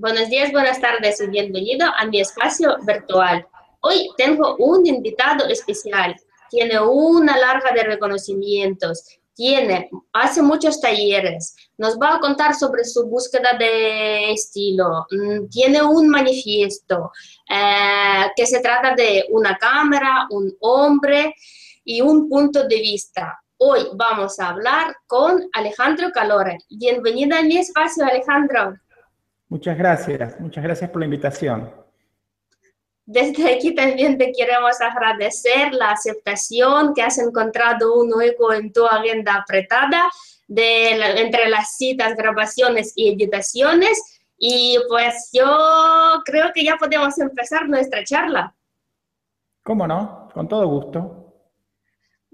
Buenos días, buenas tardes y bienvenido a mi espacio virtual. Hoy tengo un invitado especial. Tiene una larga de reconocimientos, tiene, hace muchos talleres, nos va a contar sobre su búsqueda de estilo, mm, tiene un manifiesto eh, que se trata de una cámara, un hombre y un punto de vista. Hoy vamos a hablar con Alejandro Calore. Bienvenido a mi espacio, Alejandro. Muchas gracias, muchas gracias por la invitación. Desde aquí también te queremos agradecer la aceptación que has encontrado un hueco en tu agenda apretada de entre las citas, grabaciones y editaciones. Y pues yo creo que ya podemos empezar nuestra charla. ¿Cómo no? Con todo gusto.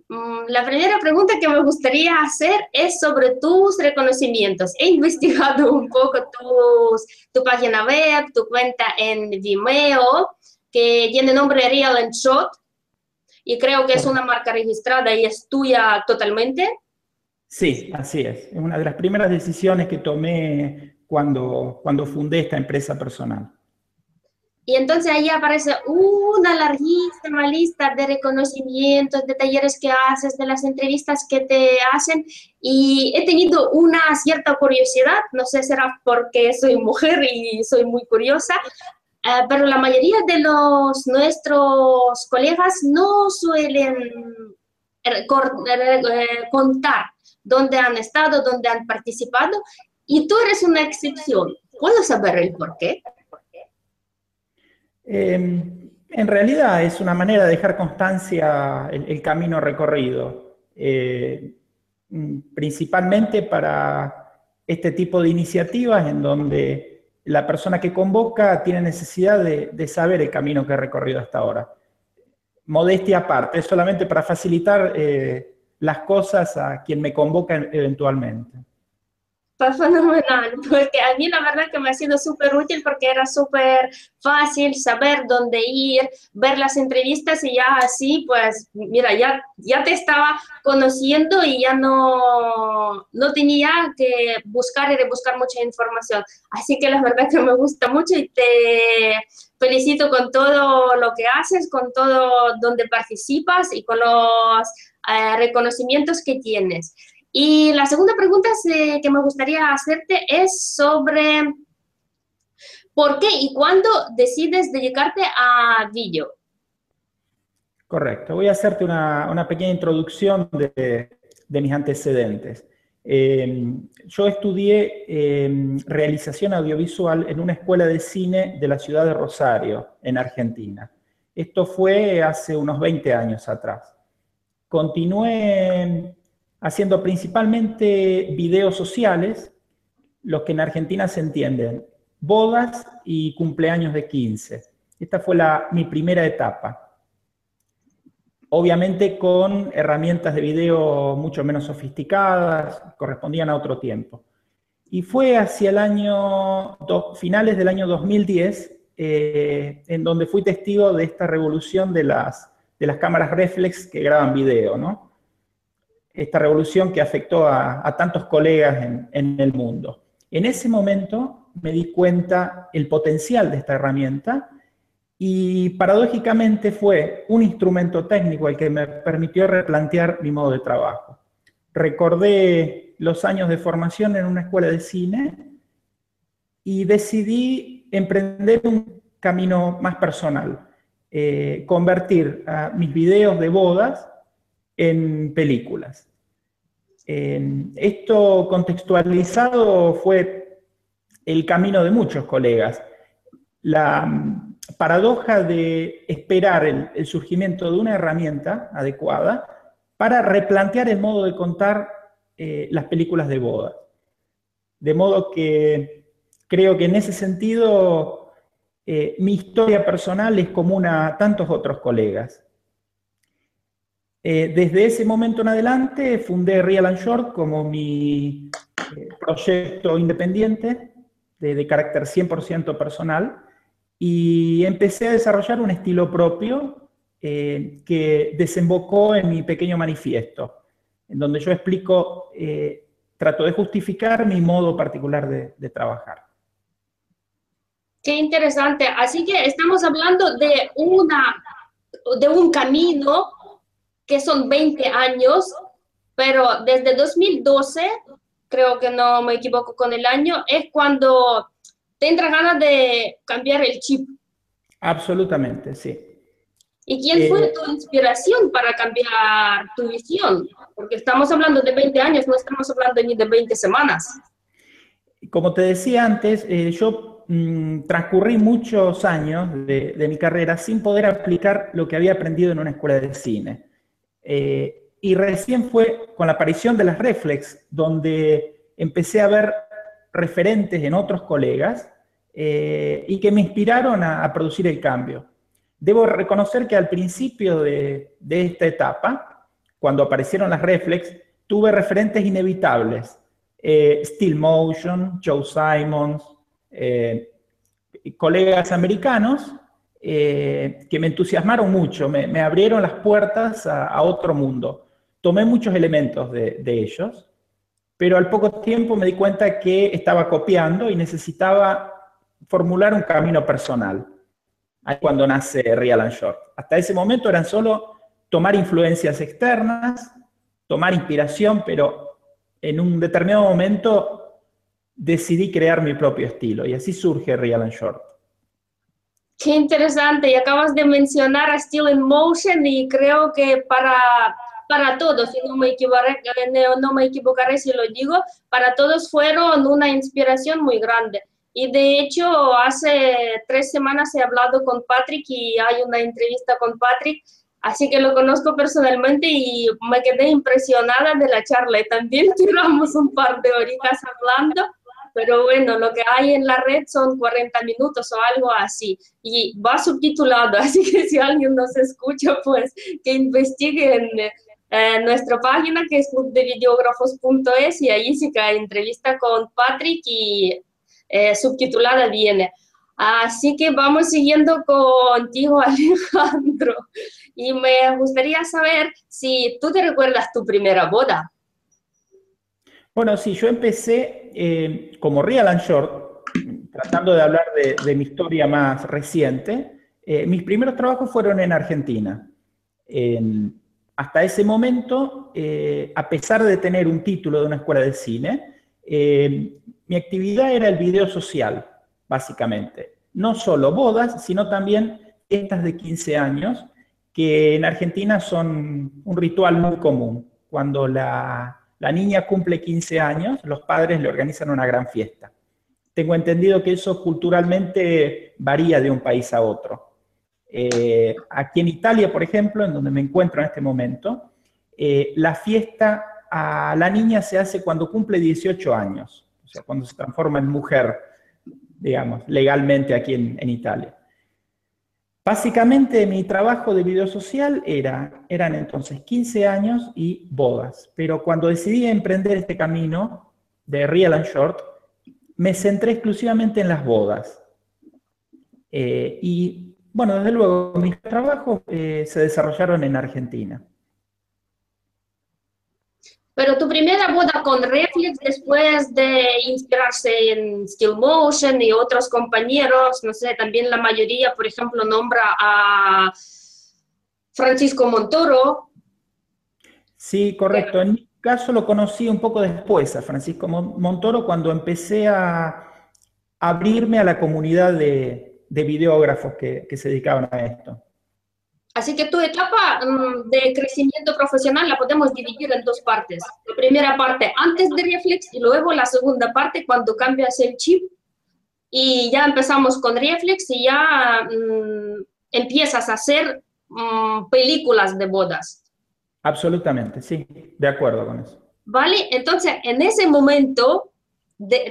Mm, la primera pregunta que me gustaría hacer es sobre tus reconocimientos. He investigado un poco tus, tu página web, tu cuenta en Vimeo, que tiene nombre Real and Shot, y creo que es una marca registrada y es tuya totalmente. Sí, así es. Es una de las primeras decisiones que tomé cuando, cuando fundé esta empresa personal. Y entonces ahí aparece una larguísima lista de reconocimientos, de talleres que haces, de las entrevistas que te hacen. Y he tenido una cierta curiosidad, no sé, será porque soy mujer y soy muy curiosa, eh, pero la mayoría de los nuestros colegas no suelen eh, contar dónde han estado, dónde han participado. Y tú eres una excepción. ¿Puedo saber el por qué? Em, en realidad es una manera de dejar constancia el, camino recorrido, eh, mm, principalmente para este tipo de iniciativas en donde la persona que convoca tiene necesidad de, saber el camino que ha recorrido hasta ahora. Modestia aparte, es solamente para facilitar eh, las cosas a quien me convoca eventualmente. Fue fenomenal, porque a mí la verdad que me ha sido súper útil porque era súper fácil saber dónde ir, ver las entrevistas y ya así, pues, mira, ya, ya te estaba conociendo y ya no, no tenía que buscar y rebuscar mucha información. Así que la verdad que me gusta mucho y te felicito con todo lo que haces, con todo donde participas y con los eh, reconocimientos que tienes. Y la segunda pregunta eh, que me gustaría hacerte es sobre por qué y cuándo decides dedicarte a vídeo. Correcto. Voy a hacerte una, pequeña introducción de, mis antecedentes. Em, yo estudié em, realización audiovisual en una escuela de cine de la ciudad de Rosario, en Argentina. Esto fue hace unos 20 años atrás. Continué haciendo principalmente videos sociales, los que en Argentina se entienden, bodas y cumpleaños de 15. Esta fue la, mi primera etapa. Obviamente con herramientas de video mucho menos sofisticadas, correspondían a otro tiempo. Y fue hacia el año, finales del año 2010, eh, en donde fui testigo de esta revolución de las, de las cámaras reflex que graban video, ¿no? Esta revolución que afectó a, tantos colegas en, el mundo. En ese momento me di cuenta el potencial de esta herramienta y paradójicamente fue un instrumento técnico el que me permitió replantear mi modo de trabajo. Recordé los años de formación en una escuela de cine y decidí emprender un camino más personal, eh, convertir mis videos de bodas en películas. esto contextualizado fue el camino de muchos colegas. La mm, paradoja de esperar el, surgimiento de una herramienta adecuada para replantear el modo de contar eh, las películas de boda. De modo que creo que en ese sentido eh, mi historia personal es común a tantos otros colegas. Eh, desde ese momento en adelante fundé Real and Short como mi eh, proyecto independiente de, carácter 100% personal y empecé a desarrollar un estilo propio eh, que desembocó en mi pequeño manifiesto, en donde yo explico, trato de justificar mi modo particular de trabajar. Qué interesante. Así que estamos hablando de, una, de un camino que son 20 años, pero desde 2012, creo que no me equivoco con el año, es cuando tendrás ganas de cambiar el chip. Absolutamente, sí. ¿Y quién fue eh, tu inspiración para cambiar tu visión? Porque estamos hablando de 20 años, no estamos hablando ni de 20 semanas. Como te decía antes, eh, yo mm, transcurrí muchos años de, mi carrera sin poder aplicar lo que había aprendido en una escuela de cine. Eh, y recién fue con la aparición de las Reflex, donde empecé a ver referentes en otros colegas y que me inspiraron a producir el cambio. Debo reconocer que al principio de, esta etapa, cuando aparecieron las reflex, tuve referentes inevitables. Eh, Steel Motion, Joe Simons, eh, colegas americanos eh, que me entusiasmaron mucho, me, abrieron las puertas a, otro mundo. Tomé muchos elementos de, ellos, pero al poco tiempo me di cuenta que estaba copiando y necesitaba formular un camino personal. Ahí cuando nace Real and Short. Hasta ese momento eran solo tomar influencias externas, tomar inspiración, pero en un determinado momento decidí crear mi propio estilo y así surge Real and Short. Qué interesante, y acabas de mencionar a Still in Motion y creo que para, para todos, si no me, equivocaré, no me equivocaré si lo digo, para todos fueron una inspiración muy grande. Y de hecho, hace tres semanas he hablado con Patrick y hay una entrevista con Patrick, así que lo conozco personalmente y me quedé impresionada de la charla. Y también tiramos un par de horitas hablando, pero bueno, lo que hay en la red son 40 minutos o algo así. Y va subtitulado, así que si alguien nos escucha, pues que investigue en nuestra página que es clubdevideógrafos.es y ahí sí que entrevista con Patrick y eh, subtitulada viene. Así que vamos siguiendo contigo, Alejandro. Y me gustaría saber si tú te recuerdas tu primera boda. Bueno, sí, yo empecé eh, como Real and Short, tratando de hablar de, mi historia más reciente. Eh, mis primeros trabajos fueron en Argentina. hasta ese momento, a pesar de tener un título de una escuela de cine, mi actividad era el video social, básicamente. No solo bodas, sino también estas de 15 años, que en Argentina son un ritual muy común. Cuando la, niña cumple 15 años, los padres le organizan una gran fiesta. Tengo entendido que eso culturalmente varía de un país a otro. Eh, aquí en Italia, por ejemplo, en donde me encuentro en este momento, eh, la fiesta a la niña se hace cuando cumple 18 años cuando se transforma en mujer, digamos, legalmente aquí en, Italia. Básicamente mi trabajo de video social era, eran entonces 15 años y bodas, pero cuando decidí emprender este camino de Real and Short, me centré exclusivamente en las bodas. Eh, y bueno, desde luego mis trabajos eh, se desarrollaron en Argentina. Pero tu primera boda con Reflex, después de inspirarse en Still Motion y otros compañeros, no sé, también la mayoría, por ejemplo, nombra a Francisco Montoro. Sí, correcto. En mi caso lo conocí un poco después a Francisco Montoro cuando empecé a abrirme a la comunidad de, videógrafos que se dedicaban a esto. Así que tu etapa mm, de crecimiento profesional la podemos dividir en dos partes. La primera parte antes de Reflex y luego la segunda parte cuando cambias el chip y ya empezamos con Reflex y ya mm, empiezas a hacer mm, películas de bodas. Absolutamente, sí, de acuerdo con eso. Vale, entonces en ese momento,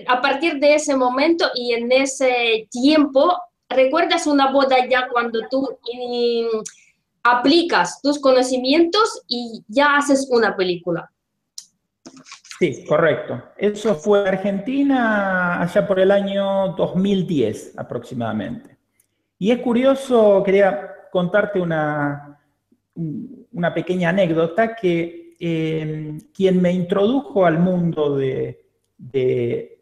a partir de ese momento y en ese tiempo, ¿recuerdas una boda ya cuando tú aplicas tus conocimientos y ya haces una película. Sí, correcto. Eso fue Argentina allá por el año 2010 aproximadamente. Y es curioso, quería contarte una, una pequeña anécdota que eh, quien me introdujo al mundo de, de,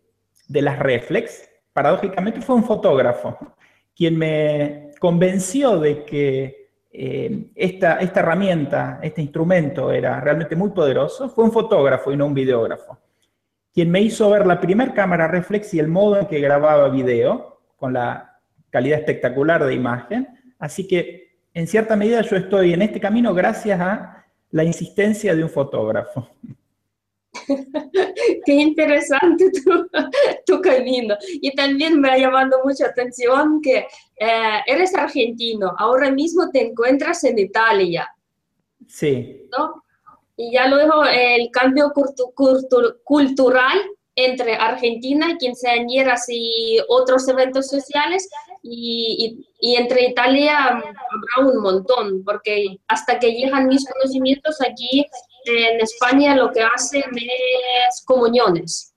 las reflex paradójicamente fue un fotógrafo quien me convenció de que eh, esta, esta herramienta, este instrumento era realmente muy poderoso, fue un fotógrafo y no un videógrafo, quien me hizo ver la primera cámara reflex y el modo en que grababa video, con la calidad espectacular de imagen. Así que, en cierta medida, yo estoy en este camino gracias a la insistencia de un fotógrafo. Qué interesante tu, camino. Y también me ha llamado mucha atención que eh, eres argentino, ahora mismo te encuentras en Italia. Sí. ¿no? Y ya luego el cambio cultural entre Argentina, quinceañeras y otros eventos sociales, y, y, entre Italia habrá un montón, porque hasta que llegan mis conocimientos aquí en España lo que hacen es comuniones.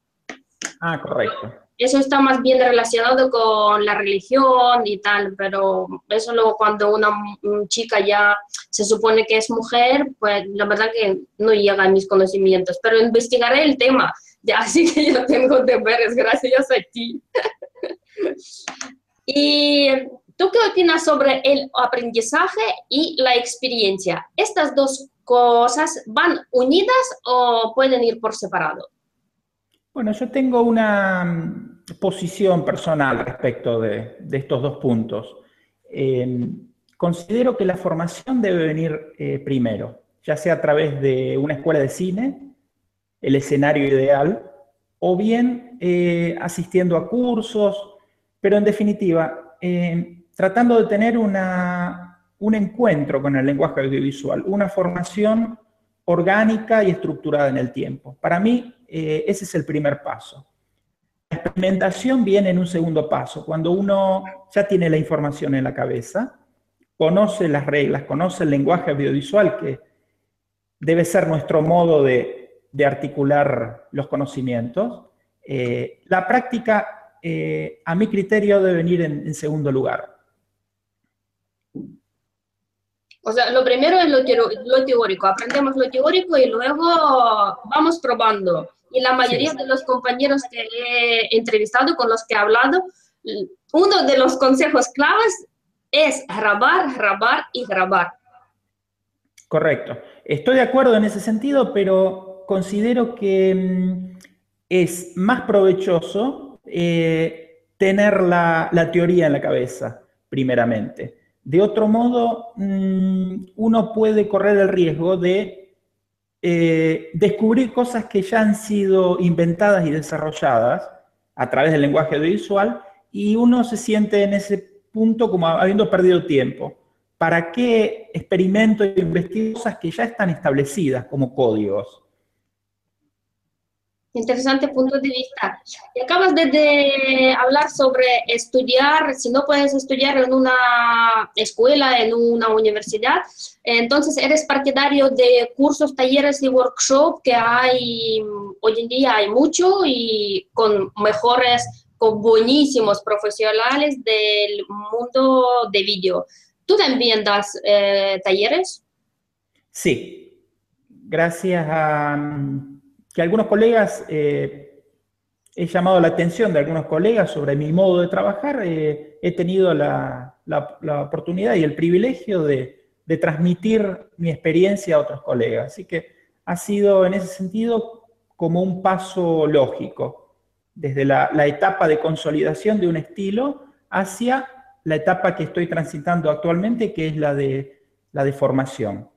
Ah, correcto. Eso está más bien relacionado con la religión y tal, pero eso luego cuando una chica ya se supone que es mujer, pues la verdad que no llega a mis conocimientos, pero investigaré el tema, ya así que yo tengo deberes gracias a ti. y ¿Tú qué opinas sobre el aprendizaje y la experiencia? ¿Estas dos cosas van unidas o pueden ir por separado? Bueno, yo tengo una mm, posición personal respecto de, estos dos puntos. Em, considero que la formación debe venir eh, primero, ya sea a través de una escuela de cine, el escenario ideal, o bien eh, asistiendo a cursos, pero en definitiva, em, tratando de tener un encuentro con el lenguaje audiovisual, una formación orgánica y estructurada en el tiempo. Para mí, eh, ese es el primer paso. La experimentación viene en un segundo paso, cuando uno ya tiene la información en la cabeza, conoce las reglas, conoce el lenguaje audiovisual, que debe ser nuestro modo de, articular los conocimientos. Eh, la práctica, eh, a mi criterio, debe venir en segundo lugar. O sea, lo primero es lo, teórico, aprendemos lo teórico y luego vamos probando. Y la mayoría de los compañeros que he entrevistado, con los que he hablado, uno de los consejos claves es grabar, grabar y grabar. Correcto. Estoy de acuerdo en ese sentido, pero considero que mm, es más provechoso eh, tener la teoría en la cabeza, primeramente. De otro modo, mm, uno puede correr el riesgo de eh, descubrir cosas que ya han sido inventadas y desarrolladas a través del lenguaje audiovisual y uno se siente en ese punto como habiendo perdido tiempo. ¿Para qué experimento e investigo cosas que ya están establecidas como códigos? Interesante punto de vista. Y acabas de, hablar sobre estudiar, si no puedes estudiar en una escuela, en una universidad, entonces eres partidario de cursos, talleres y workshops que hay, hoy en día hay mucho y con mejores, con buenísimos profesionales del mundo de vídeo. ¿Tú también das eh, talleres? Sí, gracias a que algunos colegas, eh, he llamado la atención de algunos colegas sobre mi modo de trabajar, eh, he tenido la, oportunidad y el privilegio de, transmitir mi experiencia a otros colegas. Así que ha sido en ese sentido como un paso lógico, desde la, etapa de consolidación de un estilo hacia la etapa que estoy transitando actualmente, que es la de, la de formación.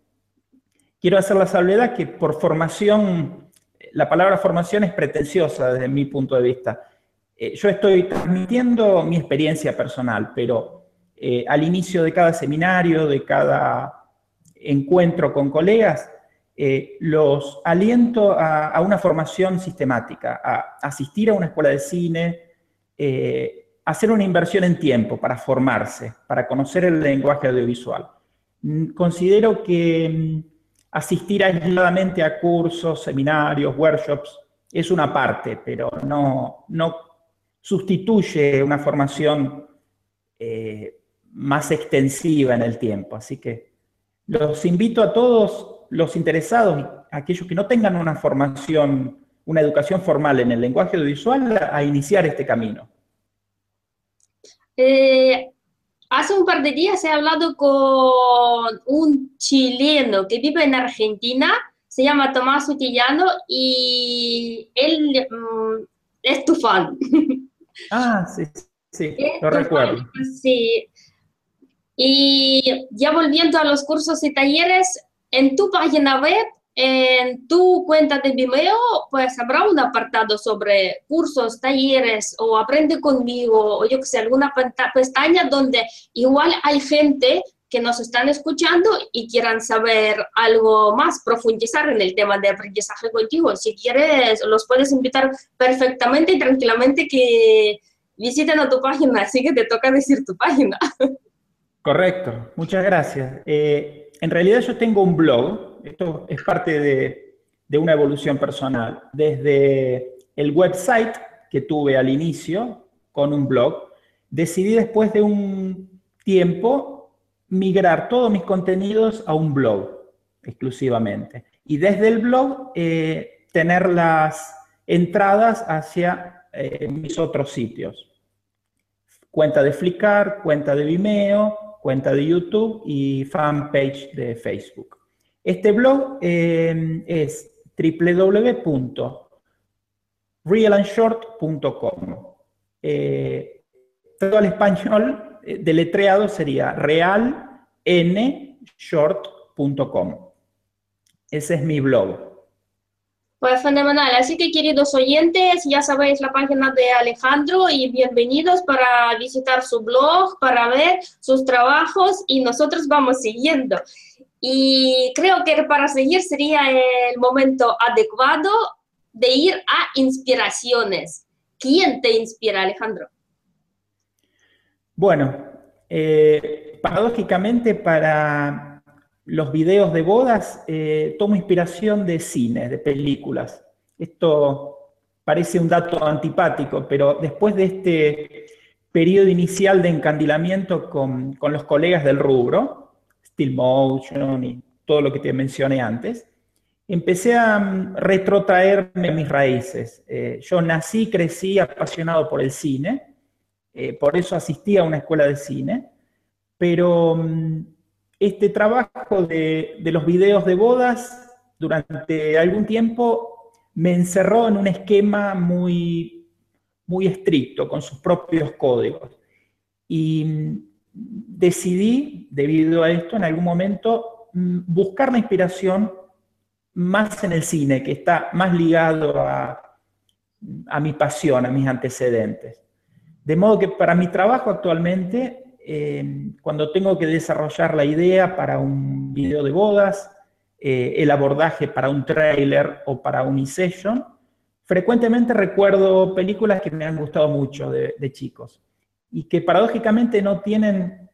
Quiero hacer la salvedad que por formación la palabra formación es pretenciosa desde mi punto de vista. Eh, yo estoy transmitiendo mi experiencia personal, pero eh, al inicio de cada seminario, de cada encuentro con colegas, eh, los aliento a, una formación sistemática, a asistir a una escuela de cine, hacer una inversión en tiempo para formarse, para conocer el lenguaje audiovisual. Considero que mm, asistir aisladamente a cursos, seminarios, workshops, es una parte, pero no, no sustituye una formación eh, más extensiva en el tiempo. Así que los invito a todos los interesados, aquellos que no tengan una formación, una educación formal en el lenguaje audiovisual, a iniciar este camino. Eh, hace un par de días he hablado con un chileno que vive en Argentina, se llama Tomás Utillano y él mm, es tu fan. Ah, sí, sí, lo recuerdo. sí. Y ya volviendo a los cursos y talleres, en tu página web en tu cuenta de Vimeo, pues habrá un apartado sobre cursos, talleres o aprende conmigo o yo que sé, alguna pestaña donde igual hay gente que nos están escuchando y quieran saber algo más, profundizar en el tema de aprendizaje contigo. Si quieres, los puedes invitar perfectamente y tranquilamente que visiten a tu página, así que te toca decir tu página. Correcto, muchas gracias. Eh, en realidad yo tengo un blog esto es parte de, una evolución personal. Desde el website que tuve al inicio con un blog, decidí después de un tiempo migrar todos mis contenidos a un blog exclusivamente. Y desde el blog eh, tener las entradas hacia eh, mis otros sitios. Cuenta de Flickr, cuenta de Vimeo, cuenta de YouTube y fanpage de Facebook. Este blog eh, es www.realandshort.com. Eh, todo el español eh, deletreado sería realnshort.com. Ese es mi blog. Pues fenomenal. Así que, queridos oyentes, ya sabéis la página de Alejandro y bienvenidos para visitar su blog, para ver sus trabajos y nosotros vamos siguiendo. Y creo que para seguir sería el momento adecuado de ir a inspiraciones. ¿Quién te inspira, Alejandro? Bueno, eh, paradójicamente para los videos de bodas eh, tomo inspiración de cine, de películas. Esto parece un dato antipático, pero después de este periodo inicial de encandilamiento con, con los colegas del rubro, Motion y todo lo que te mencioné antes, empecé a mm, retrotraerme a mis raíces. Eh, yo nací, crecí apasionado por el cine, eh, por eso asistí a una escuela de cine, pero mm, este trabajo de, de los videos de bodas durante algún tiempo me encerró en un esquema muy, muy estricto, con sus propios códigos. Y mm, decidí, debido a esto, en algún momento mm, buscar la inspiración más en el cine, que está más ligado a, mi pasión, a mis antecedentes. De modo que para mi trabajo actualmente, em, cuando tengo que desarrollar la idea para un video de bodas, eh, el abordaje para un trailer o para un e-session, frecuentemente recuerdo películas que me han gustado mucho de chicos y que paradójicamente no tienen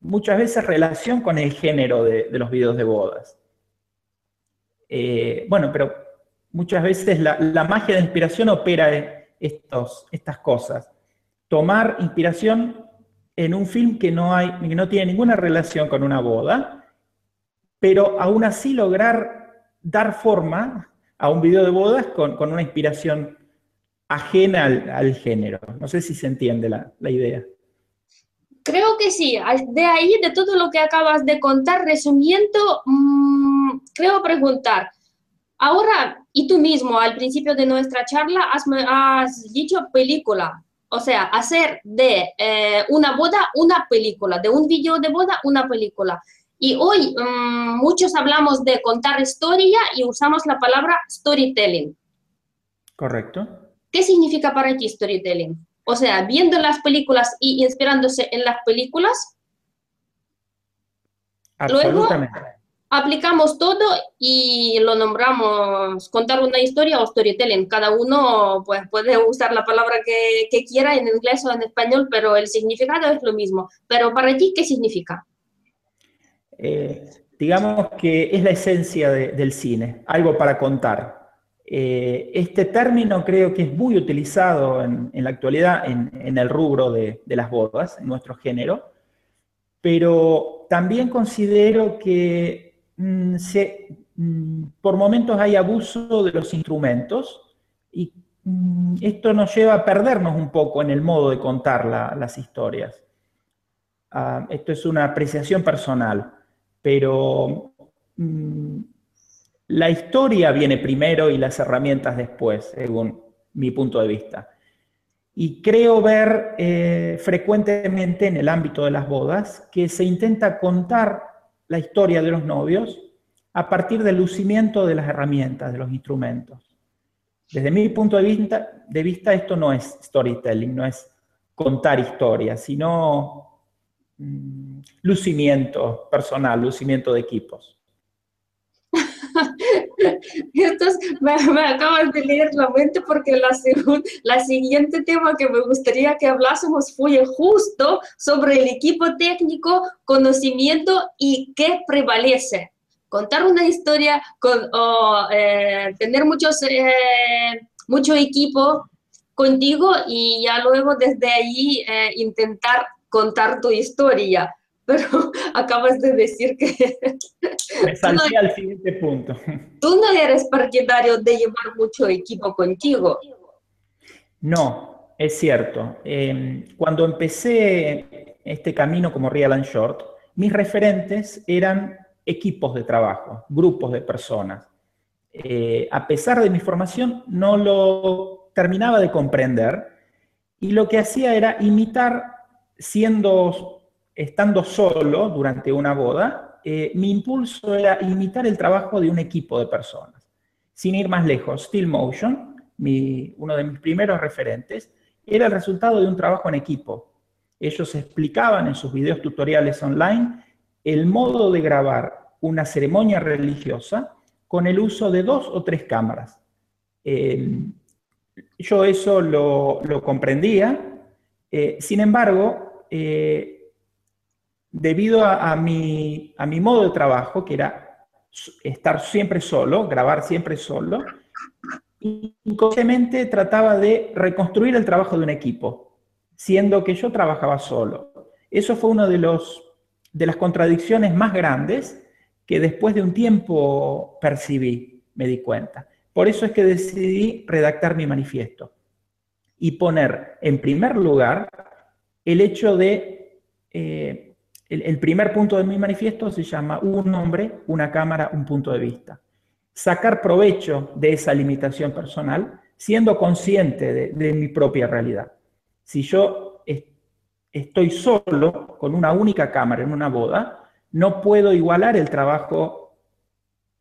muchas veces relación con el género de, los videos de bodas. Eh, bueno, pero muchas veces la, magia de inspiración opera estos, estas cosas. Tomar inspiración en un film que no, hay, que no tiene ninguna relación con una boda, pero aún así lograr dar forma a un video de bodas con, con una inspiración ajena al, género. No sé si se entiende la, idea. Creo que sí. De ahí, de todo lo que acabas de contar, resumiendo, mm, creo preguntar. Ahora, y tú mismo al principio de nuestra charla has, has dicho película, o sea, hacer de eh, una boda una película, de un video de boda una película. Y hoy mm, muchos hablamos de contar historia y usamos la palabra storytelling. Correcto. ¿Qué significa para ti storytelling? O sea, viendo las películas y inspirándose en las películas. Luego aplicamos todo y lo nombramos contar una historia o storytelling. Cada uno pues, puede usar la palabra que, quiera en inglés o en español, pero el significado es lo mismo. Pero para ti, ¿qué significa? Eh, digamos que es la esencia del cine, algo para contar. Eh, este término creo que es muy utilizado en, la actualidad en, el rubro de, las bodas, en nuestro género, pero también considero que mm, mm, por momentos hay abuso de los instrumentos y mm, esto nos lleva a perdernos un poco en el modo de contar las historias. ah, esto es una apreciación personal, pero la historia viene primero y las herramientas después, según mi punto de vista. Y creo ver eh, frecuentemente en el ámbito de las bodas que se intenta contar la historia de los novios a partir del lucimiento de las herramientas, de los instrumentos. Desde mi punto de vista, de vista esto no es storytelling, no es contar historias, sino mm, lucimiento personal, lucimiento de equipos. me, acabas de leer la mente porque la, la siguiente tema que me gustaría que hablásemos fue justo sobre el equipo técnico, conocimiento y qué prevalece. Contar una historia, con, o, eh, tener muchos, eh, mucho equipo contigo y ya luego desde ahí eh, intentar contar tu historia pero acabas de decir que... Me salté al siguiente punto. Tú no eres partidario de llevar mucho equipo contigo. No, es cierto. Em, cuando empecé este camino como Real and Short, mis referentes eran equipos de trabajo, grupos de personas. Eh, a pesar de mi formación, no lo terminaba de comprender y lo que hacía era imitar siendo estando solo durante una boda, eh, mi impulso era imitar el trabajo de un equipo de personas. Sin ir más lejos, Steel Motion, uno de mis primeros referentes, era el resultado de un trabajo en equipo. Ellos explicaban en sus videos tutoriales online el modo de grabar una ceremonia religiosa con el uso de dos o tres cámaras. Em, yo eso lo, comprendía, eh, sin embargo, eh, debido a, mi, a mi modo de trabajo, que era estar siempre solo, grabar siempre solo, inconscientemente trataba de reconstruir el trabajo de un equipo, siendo que yo trabajaba solo. Eso fue una de, los, de las contradicciones más grandes que después de un tiempo percibí, me di cuenta. Por eso es que decidí redactar mi manifiesto y poner en primer lugar el hecho de eh, el, primer punto de mi manifiesto se llama un hombre, una cámara, un punto de vista. Sacar provecho de esa limitación personal siendo consciente de, mi propia realidad. Si yo estoy solo con una única cámara en una boda, no puedo igualar el trabajo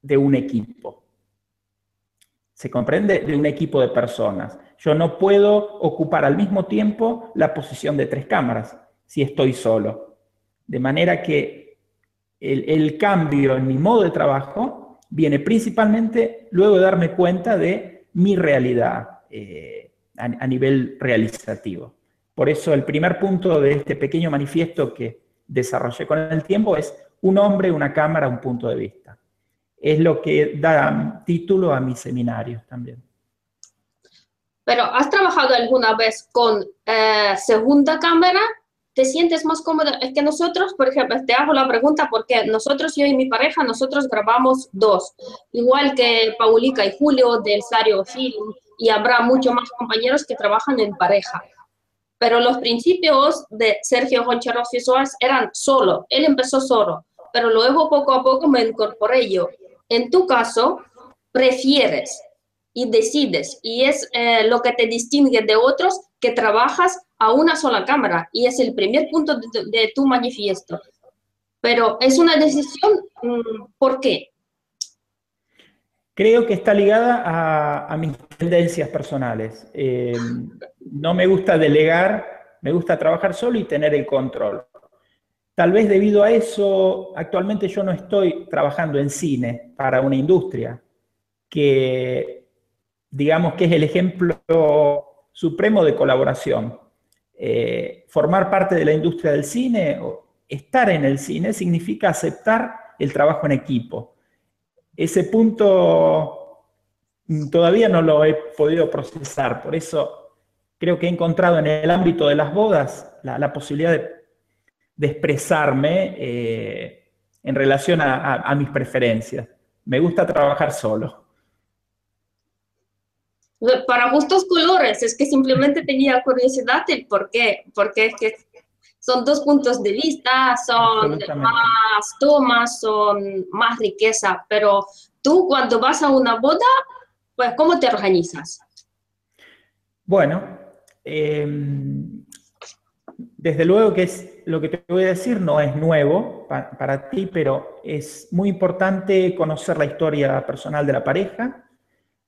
de un equipo. ¿Se comprende? De un equipo de personas. Yo no puedo ocupar al mismo tiempo la posición de tres cámaras si estoy solo. De manera que el, cambio en mi modo de trabajo viene principalmente luego de darme cuenta de mi realidad eh, a, nivel realizativo. Por eso el primer punto de este pequeño manifiesto que desarrollé con el tiempo es un hombre, una cámara, un punto de vista. Es lo que da título a mis seminarios también. Pero ¿has trabajado alguna vez con eh, segunda cámara te sientes más cómodo. Es que nosotros, por ejemplo, te hago la pregunta porque nosotros, yo y mi pareja, nosotros grabamos dos, igual que Paulica y Julio del Sario Film, y habrá muchos más compañeros que trabajan en pareja. Pero los principios de Sergio Goncharos Visuals eran solo, él empezó solo, pero luego poco a poco me incorporé yo. En tu caso, prefieres y decides, y es eh, lo que te distingue de otros que trabajas a una sola cámara y es el primer punto de, tu manifiesto. Pero es una decisión, mm, ¿por qué? Creo que está ligada a, mis tendencias personales. Eh, no me gusta delegar, me gusta trabajar solo y tener el control. Tal vez debido a eso, actualmente yo no estoy trabajando en cine para una industria que, digamos que es el ejemplo supremo de colaboración. Eh, formar parte de la industria del cine o estar en el cine significa aceptar el trabajo en equipo. Ese punto todavía no lo he podido procesar, por eso creo que he encontrado en el ámbito de las bodas la, posibilidad de, expresarme eh, en relación a mis preferencias. Me gusta trabajar solo. Para gustos colores, es que simplemente tenía curiosidad del por qué, porque es que son dos puntos de vista, son más tomas, son más riqueza, pero tú cuando vas a una boda, pues ¿cómo te organizas? Bueno, em, desde luego que es lo que te voy a decir no es nuevo para ti, pero es muy importante conocer la historia personal de la pareja,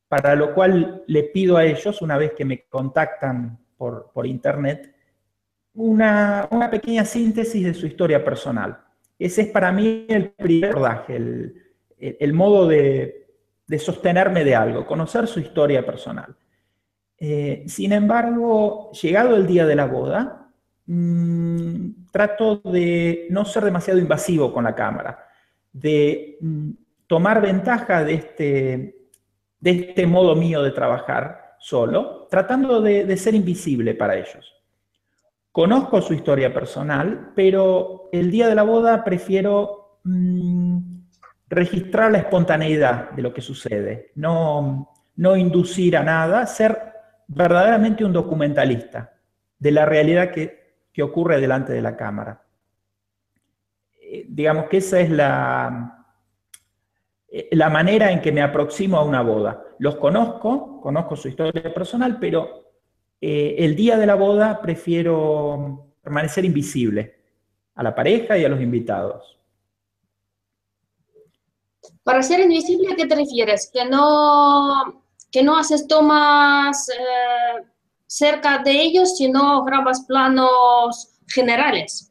para lo cual le pido a ellos, una vez que me contactan por, internet, una, pequeña síntesis de su historia personal. Ese es para mí el primer rodaje, el, modo de, sostenerme de algo, conocer su historia personal. Eh, sin embargo, llegado el día de la boda, mm, trato de no ser demasiado invasivo con la cámara, de mm, tomar ventaja de este, de este modo mío de trabajar solo, tratando de, ser invisible para ellos. Conozco su historia personal, pero el día de la boda prefiero mm, registrar la espontaneidad de lo que sucede, no, no inducir a nada, ser verdaderamente un documentalista de la realidad que, ocurre delante de la cámara. Eh, digamos que esa es la, la manera en que me aproximo a una boda. Los conozco, conozco su historia personal, pero eh, el día de la boda prefiero permanecer invisible a la pareja y a los invitados. Para ser invisible, ¿a qué te refieres? ¿Que no, que no haces tomas eh, cerca de ellos, sino grabas planos generales?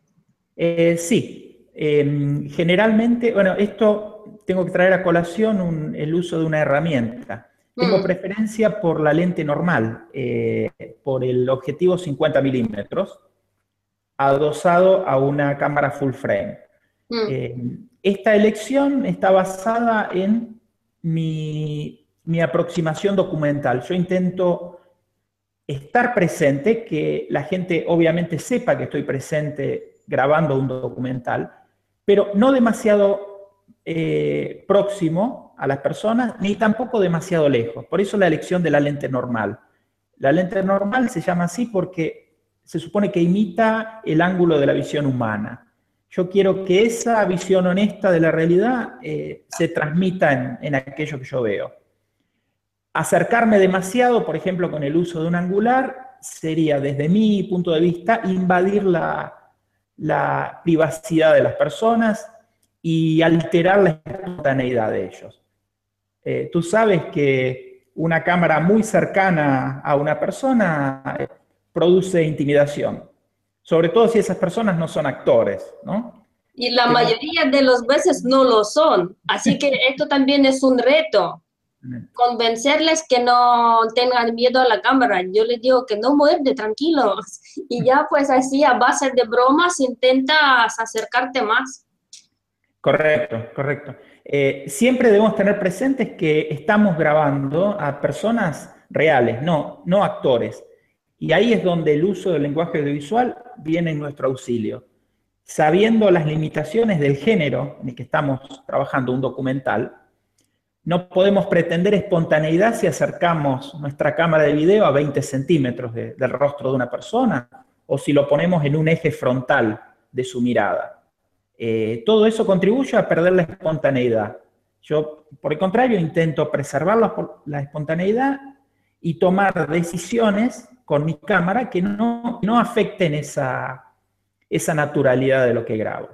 sí, em, generalmente, bueno, esto tengo que traer a colación el uso de una herramienta. Tengo mm. preferencia por la lente normal, eh, por el objetivo 50 milímetros, adosado a una cámara full frame. Mm. Eh, esta elección está basada en mi, mi aproximación documental. Yo intento estar presente, que la gente obviamente sepa que estoy presente grabando un documental, pero no demasiado eh, próximo a las personas, ni tampoco demasiado lejos. Por eso la elección de la lente normal. La lente normal se llama así porque se supone que imita el ángulo de la visión humana. Yo quiero que esa visión honesta de la realidad eh, se transmita en, aquello que yo veo. Acercarme demasiado, por ejemplo, con el uso de un angular, sería, desde mi punto de vista, invadir la, la privacidad de las personas, y alterar la espontaneidad de ellos. Eh, tú sabes que una cámara muy cercana a una persona eh, produce intimidación, sobre todo si esas personas no son actores, ¿no? Y la mayoría de las veces no lo son, así que esto también es un reto, convencerles que no tengan miedo a la cámara. Yo les digo que no muerde, tranquilos. Y ya pues así a base de bromas intentas acercarte más. Correcto, correcto. Eh, siempre debemos tener presentes que estamos grabando a personas reales, no, no actores. Y ahí es donde el uso del lenguaje audiovisual viene en nuestro auxilio. Sabiendo las limitaciones del género en el que estamos trabajando un documental, no podemos pretender espontaneidad si acercamos nuestra cámara de video a 20 centímetros del rostro de una persona o si lo ponemos en un eje frontal de su mirada. Eh, todo eso contribuye a perder la espontaneidad. Yo, por el contrario, intento preservar la, espontaneidad y tomar decisiones con mi cámara que no, afecten esa, naturalidad de lo que grabo.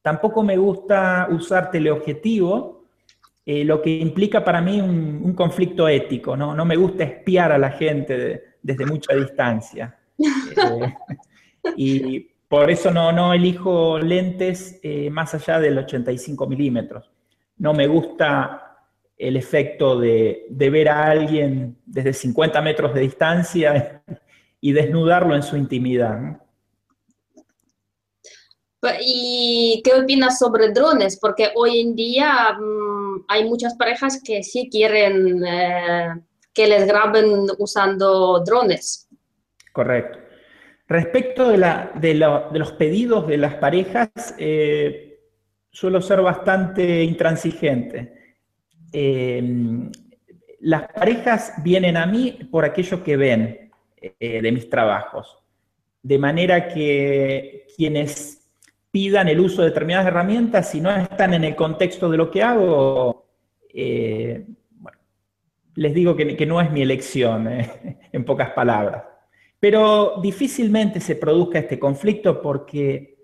Tampoco me gusta usar teleobjetivo, eh, lo que implica para mí un, conflicto ético, ¿no? me gusta espiar a la gente desde mucha distancia. Eh, y por eso no, no elijo lentes eh, más allá del 85 milímetros. No me gusta el efecto de, ver a alguien desde 50 metros de distancia y desnudarlo en su intimidad. ¿Y qué opinas sobre drones? Porque hoy en día mm, hay muchas parejas que sí quieren eh, que les graben usando drones. Correcto. Respecto de, los pedidos de las parejas, eh, suelo ser bastante intransigente. Eh, las parejas vienen a mí por aquello que ven eh, de mis trabajos. de manera que quienes pidan el uso de determinadas herramientas, si no están en el contexto de lo que hago, les digo que, no es mi elección, en pocas palabras. Pero difícilmente se produzca este conflicto porque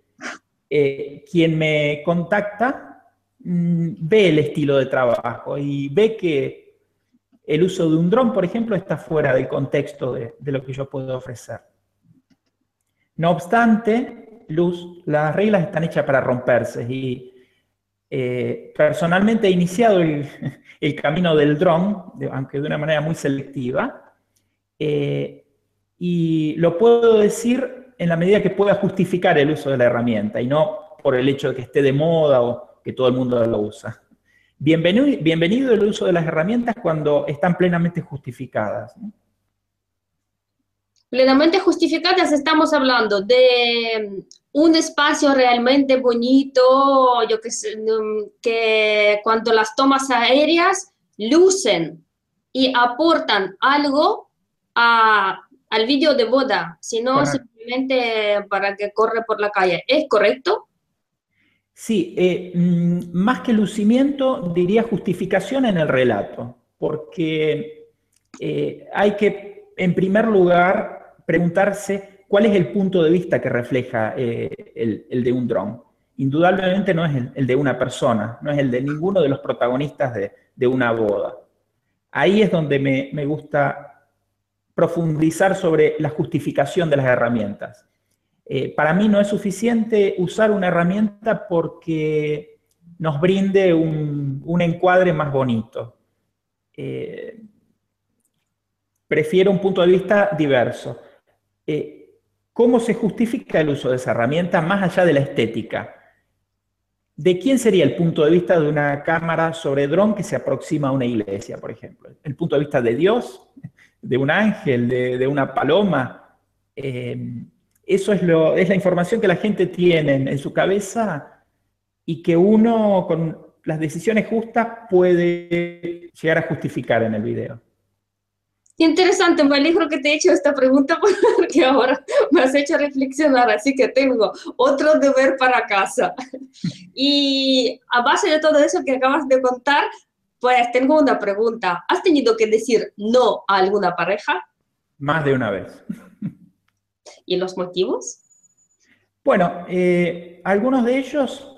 eh, quien me contacta mm, ve el estilo de trabajo y ve que el uso de un dron, por ejemplo, está fuera del contexto de, lo que yo puedo ofrecer. No obstante, Luz, las reglas están hechas para romperse y eh, personalmente he iniciado el, camino del dron, aunque de una manera muy selectiva, eh, y lo puedo decir en la medida que pueda justificar el uso de la herramienta y no por el hecho de que esté de moda o que todo el mundo lo usa. Bienvenido, bienvenido el uso de las herramientas cuando están plenamente justificadas. Plenamente justificadas estamos hablando de un espacio realmente bonito, yo mm, que cuando las tomas aéreas lucen y aportan algo a al vídeo de boda, sino simplemente para que corre por la calle. ¿Es correcto? Sí, eh, mm, más que lucimiento, diría justificación en el relato, porque eh, hay que, en primer lugar, preguntarse cuál es el punto de vista que refleja eh, el, de un dron. Indudablemente no es el, de una persona, no es el de ninguno de los protagonistas de, una boda. Ahí es donde me, me gusta profundizar sobre la justificación de las herramientas. Eh, para mí no es suficiente usar una herramienta porque nos brinde un, encuadre más bonito. Eh, prefiero un punto de vista diverso. Eh, ¿Cómo se justifica el uso de esa herramienta más allá de la estética? ¿De quién sería el punto de vista de una cámara sobre dron que se aproxima a una iglesia, por ejemplo? ¿El punto de vista de Dios? De un ángel, de, una paloma. Eh, eso es, lo, es la información que la gente tiene en, su cabeza y que uno con las decisiones justas puede llegar a justificar en el video. Interesante, me alegro que te he hecho esta pregunta porque ahora me has hecho reflexionar, así que tengo otro deber para casa. Y a base de todo eso que acabas de contar, pues tengo una pregunta. ¿Has tenido que decir no a alguna pareja? Más de una vez. ¿Y los motivos? Bueno, eh, algunos de ellos,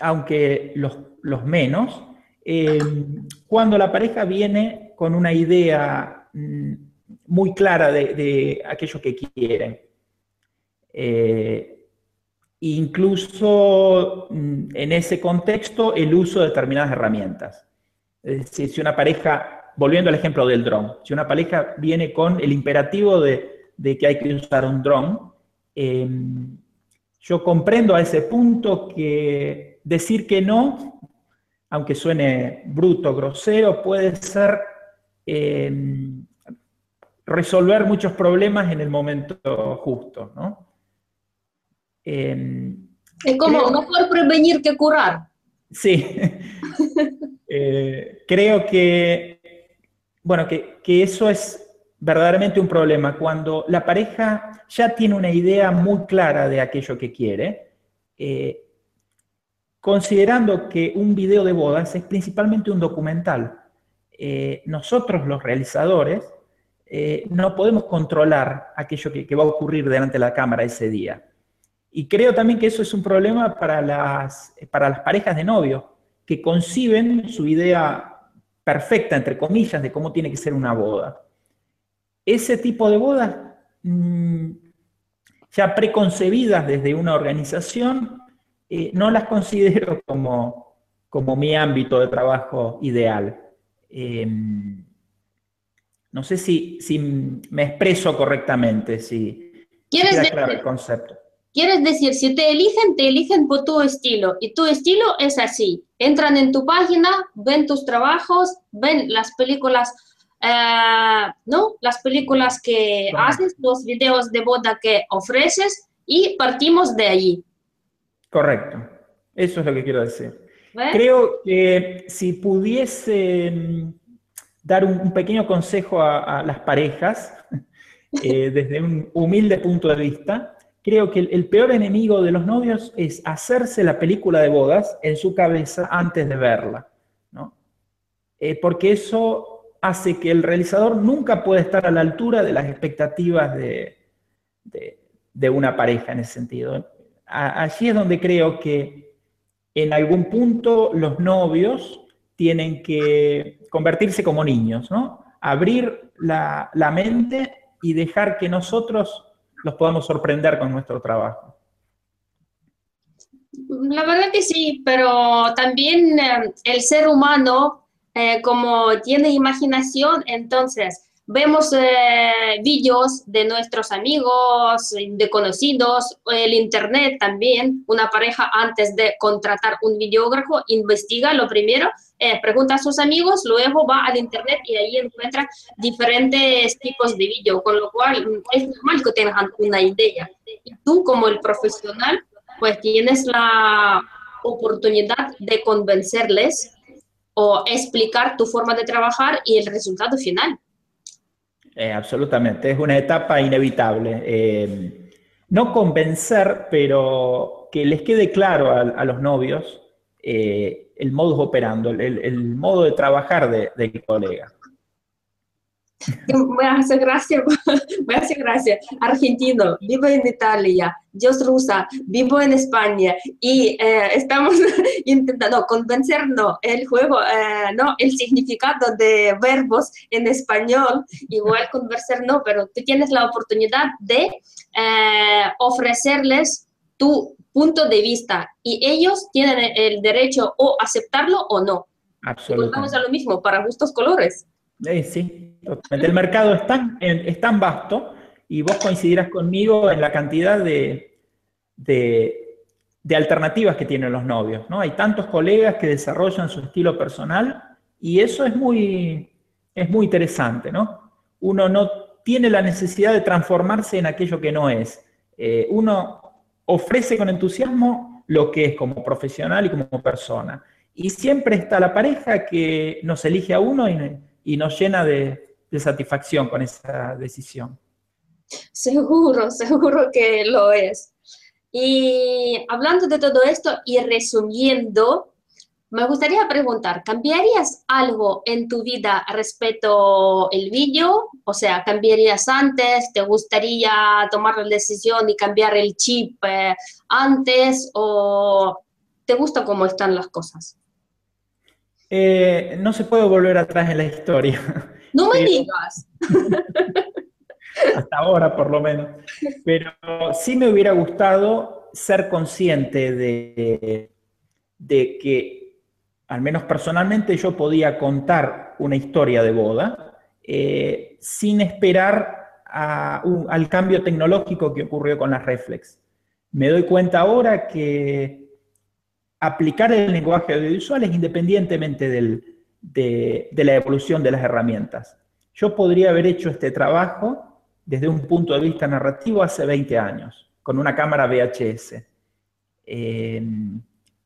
aunque los, menos, eh, cuando la pareja viene con una idea mm, muy clara de, aquello que quieren. Eh, incluso mm, en ese contexto, el uso de determinadas herramientas. Es decir, si una pareja, volviendo al ejemplo del dron, si una pareja viene con el imperativo de, que hay que usar un dron, em, yo comprendo a ese punto que decir que no, aunque suene bruto, grosero, puede ser em, resolver muchos problemas en el momento justo, ¿no? Em, es como mejor prevenir que curar. Sí. Eh, creo que, bueno, que, eso es verdaderamente un problema. Cuando la pareja ya tiene una idea muy clara de aquello que quiere, eh, considerando que un video de bodas es principalmente un documental. Eh, nosotros, los realizadores, no podemos controlar aquello que, que, va a ocurrir delante de la cámara ese día. Y creo también que eso es un problema para las, para las parejas de novios, que conciben su idea perfecta, entre comillas, de cómo tiene que ser una boda. Ese tipo de bodas, mm, ya preconcebidas desde una organización, eh, no las considero como, como mi ámbito de trabajo ideal. Em, no sé si, si, me expreso correctamente, si ¿Quieres claro el concepto. Quieres decir, si te eligen, te eligen por tu estilo y tu estilo es así. Entran en tu página, ven tus trabajos, ven las películas, eh, ¿no? Las películas que haces, los videos de boda que ofreces y partimos de allí. Correcto. Eso es lo que quiero decir. Creo que si pudiese mm, dar un, pequeño consejo a, las parejas, eh, desde un humilde punto de vista, creo que el, peor enemigo de los novios es hacerse la película de bodas en su cabeza antes de verla, ¿no? Eh, porque eso hace que el realizador nunca pueda estar a la altura de las expectativas de, de, una pareja en ese sentido. allí es donde creo que en algún punto los novios tienen que convertirse como niños, ¿no? Abrir la, la mente y dejar que nosotros los podamos sorprender con nuestro trabajo. La verdad que sí, pero también eh, el ser humano, eh, como tiene imaginación, entonces vemos eh, vídeos de nuestros amigos, de conocidos, el internet también, una pareja antes de contratar un videógrafo investiga lo primero, eh, pregunta a sus amigos, luego va al internet y ahí encuentra diferentes tipos de vídeo, con lo cual mm, es normal que tengas una idea. Y tú como el profesional, pues tienes la oportunidad de convencerles o explicar tu forma de trabajar y el resultado final. Eh, absolutamente, es una etapa inevitable. Eh, no convencer, pero que les quede claro a, los novios eh, el modus operando, el, modo de trabajar del colega. Me hace gracia, me hace gracia. Argentino, vivo en Italia, yo soy rusa, vivo en España y eh, estamos intentando convencernos el juego, eh, no, el significado de verbos en español, igual conversar no, pero tú tienes la oportunidad de eh, ofrecerles tu punto de vista y ellos tienen el derecho o aceptarlo o no. Absolutamente. Vamos a lo mismo, para gustos colores. Sí, el mercado es tan, es tan vasto y vos coincidirás conmigo en la cantidad de, de, alternativas que tienen los novios. ¿no? Hay tantos colegas que desarrollan su estilo personal y eso es muy, es muy interesante. ¿no? Uno no tiene la necesidad de transformarse en aquello que no es. Eh, uno ofrece con entusiasmo lo que es como profesional y como persona. Y siempre está la pareja que nos elige a uno y nos llena de, de satisfacción con esa decisión. Seguro, seguro que lo es. Y hablando de todo esto y resumiendo, me gustaría preguntar, ¿cambiarías algo en tu vida respecto al vídeo? O sea, ¿cambiarías antes? ¿Te gustaría tomar la decisión y cambiar el chip eh, antes? ¿O te gusta cómo están las cosas? Eh, no se puede volver atrás en la historia. No me digas. Hasta ahora, por lo menos. Pero sí me hubiera gustado ser consciente de, de que, al menos personalmente, yo podía contar una historia de boda eh, sin esperar al cambio tecnológico que ocurrió con las reflex. Me doy cuenta ahora que aplicar el lenguaje audiovisual es independientemente de, la evolución de las herramientas. Yo podría haber hecho este trabajo desde un punto de vista narrativo hace 20 años, con una cámara VHS. Eh,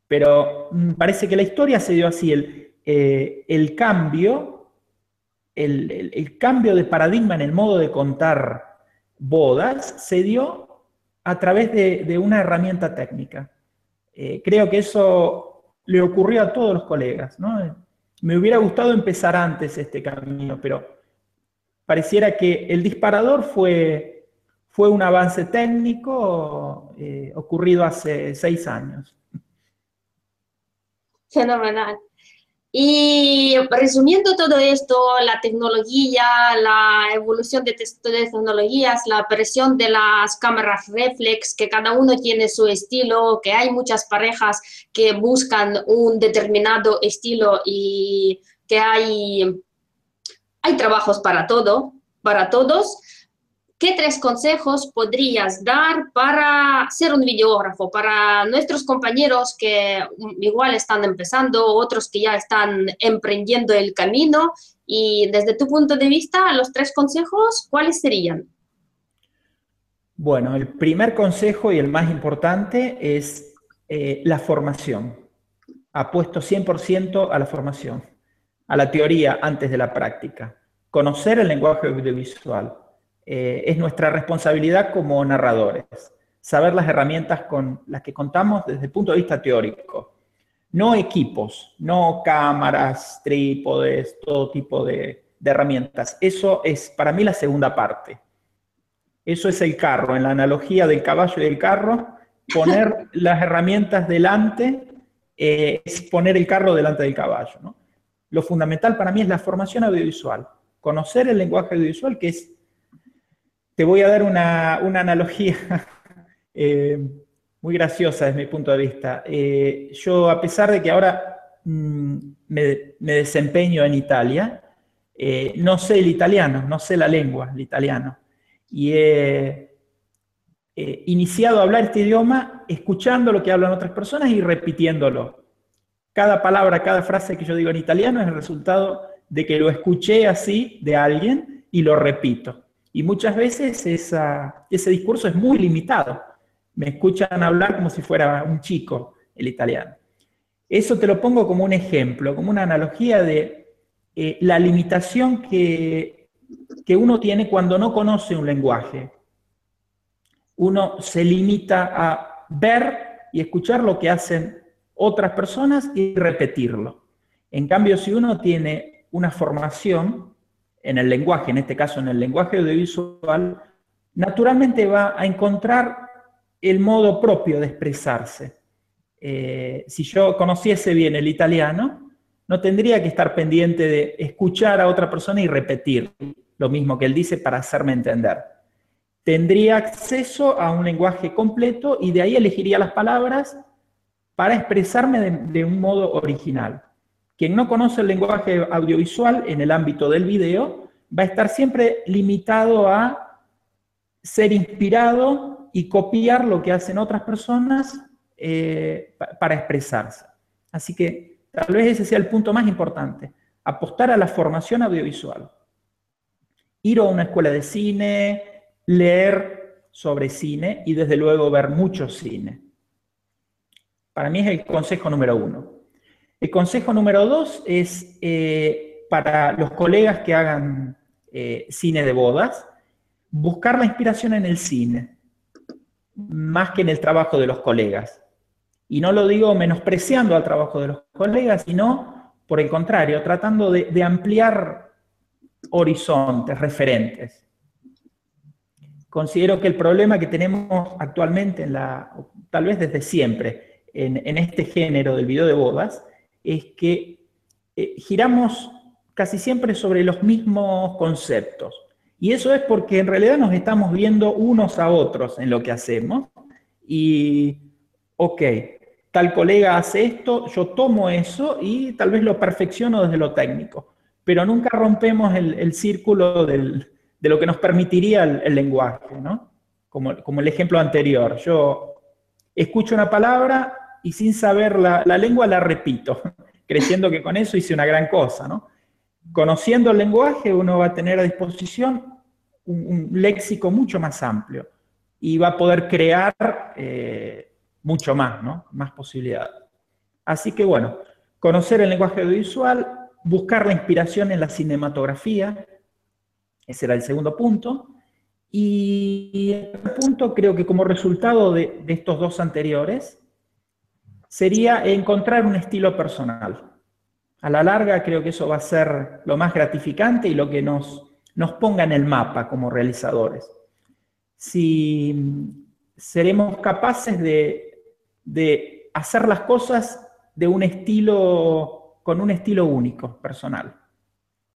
pero mm, parece que la historia se dio así. El, eh, cambio, el, cambio de paradigma en el modo de contar bodas se dio a través de, una herramienta técnica. Eh, creo que eso le ocurrió a todos los colegas, ¿no? Me hubiera gustado empezar antes este camino, pero pareciera que el disparador fue, fue un avance técnico eh, ocurrido hace seis años. Fenomenal. Y resumiendo todo esto, la tecnología, la evolución de, tecnologías, la aparición de las cámaras reflex, que cada uno tiene su estilo, que hay muchas parejas que buscan un determinado estilo y que hay, hay trabajos para todo, para todos. ¿Qué tres consejos podrías dar para ser un videógrafo, para nuestros compañeros que igual están empezando, otros que ya están emprendiendo el camino? Y desde tu punto de vista, los tres consejos, ¿cuáles serían? Bueno, el primer consejo y el más importante es eh, la formación. Apuesto 100% a la formación, a la teoría antes de la práctica. Conocer el lenguaje audiovisual, eh, es nuestra responsabilidad como narradores. saber las herramientas con las que contamos desde el punto de vista teórico. No equipos, no cámaras, trípodes, todo tipo de, de herramientas. Eso es para mí la segunda parte. Eso es el carro, en la analogía del caballo y del carro, poner las herramientas delante eh, es poner el carro delante del caballo. Lo fundamental para mí es la formación audiovisual, conocer el lenguaje audiovisual, que es, te voy a dar una, analogía eh, muy graciosa desde mi punto de vista. Eh, yo, a pesar de que ahora mm, me, desempeño en Italia, no sé el italiano, no sé la lengua, el italiano. Y he iniciado a hablar este idioma escuchando lo que hablan otras personas y repitiéndolo. Cada palabra, cada frase que yo digo en italiano es el resultado de que lo escuché así de alguien y lo repito. Y muchas veces ese discurso es muy limitado. Me escuchan hablar como si fuera un chico el italiano. Eso te lo pongo como un ejemplo, como una analogía de eh, la limitación que, que uno tiene cuando no conoce un lenguaje. Uno se limita a ver y escuchar lo que hacen otras personas y repetirlo. En cambio, si uno tiene una formación en el lenguaje, en este caso en el lenguaje audiovisual, naturalmente va a encontrar el modo propio de expresarse. Eh, si yo conociese bien el italiano, no tendría que estar pendiente de escuchar a otra persona y repetir lo mismo que él dice para hacerme entender. Tendría acceso a un lenguaje completo y de ahí elegiría las palabras para expresarme de, un modo original. Quien no conoce el lenguaje audiovisual en el ámbito del video va a estar siempre limitado a ser inspirado y copiar lo que hacen otras personas eh, para expresarse. Así que tal vez ese sea el punto más importante, apostar a la formación audiovisual. Ir a una escuela de cine, leer sobre cine y desde luego ver mucho cine. Para mí es el consejo número uno. El consejo número dos es eh, para los colegas que hagan eh, cine de bodas, buscar la inspiración en el cine, más que en el trabajo de los colegas. Y no lo digo menospreciando al trabajo de los colegas, sino, por el contrario, tratando de, ampliar horizontes, referentes. Considero que el problema que tenemos actualmente, en la, tal vez desde siempre, en, este género del video de bodas es que eh, giramos casi siempre sobre los mismos conceptos. Y eso es porque en realidad nos estamos viendo unos a otros en lo que hacemos. Y, ok, tal colega hace esto, yo tomo eso y tal vez lo perfecciono desde lo técnico. Pero nunca rompemos el, círculo de lo que nos permitiría el, lenguaje, ¿no? Como, como el ejemplo anterior. Yo escucho una palabra, y sin saber la, lengua la repito, creyendo que con eso hice una gran cosa, ¿no? Conociendo el lenguaje uno va a tener a disposición un, léxico mucho más amplio y va a poder crear eh, mucho más, ¿no? Más posibilidades. Así que bueno, conocer el lenguaje audiovisual, buscar la inspiración en la cinematografía, ese era el segundo punto. Y el punto creo que como resultado de estos dos anteriores, sería encontrar un estilo personal. A la larga creo que eso va a ser lo más gratificante y lo que nos, nos ponga en el mapa como realizadores. Si seremos capaces de, de hacer las cosas de un estilo, con un estilo único, personal.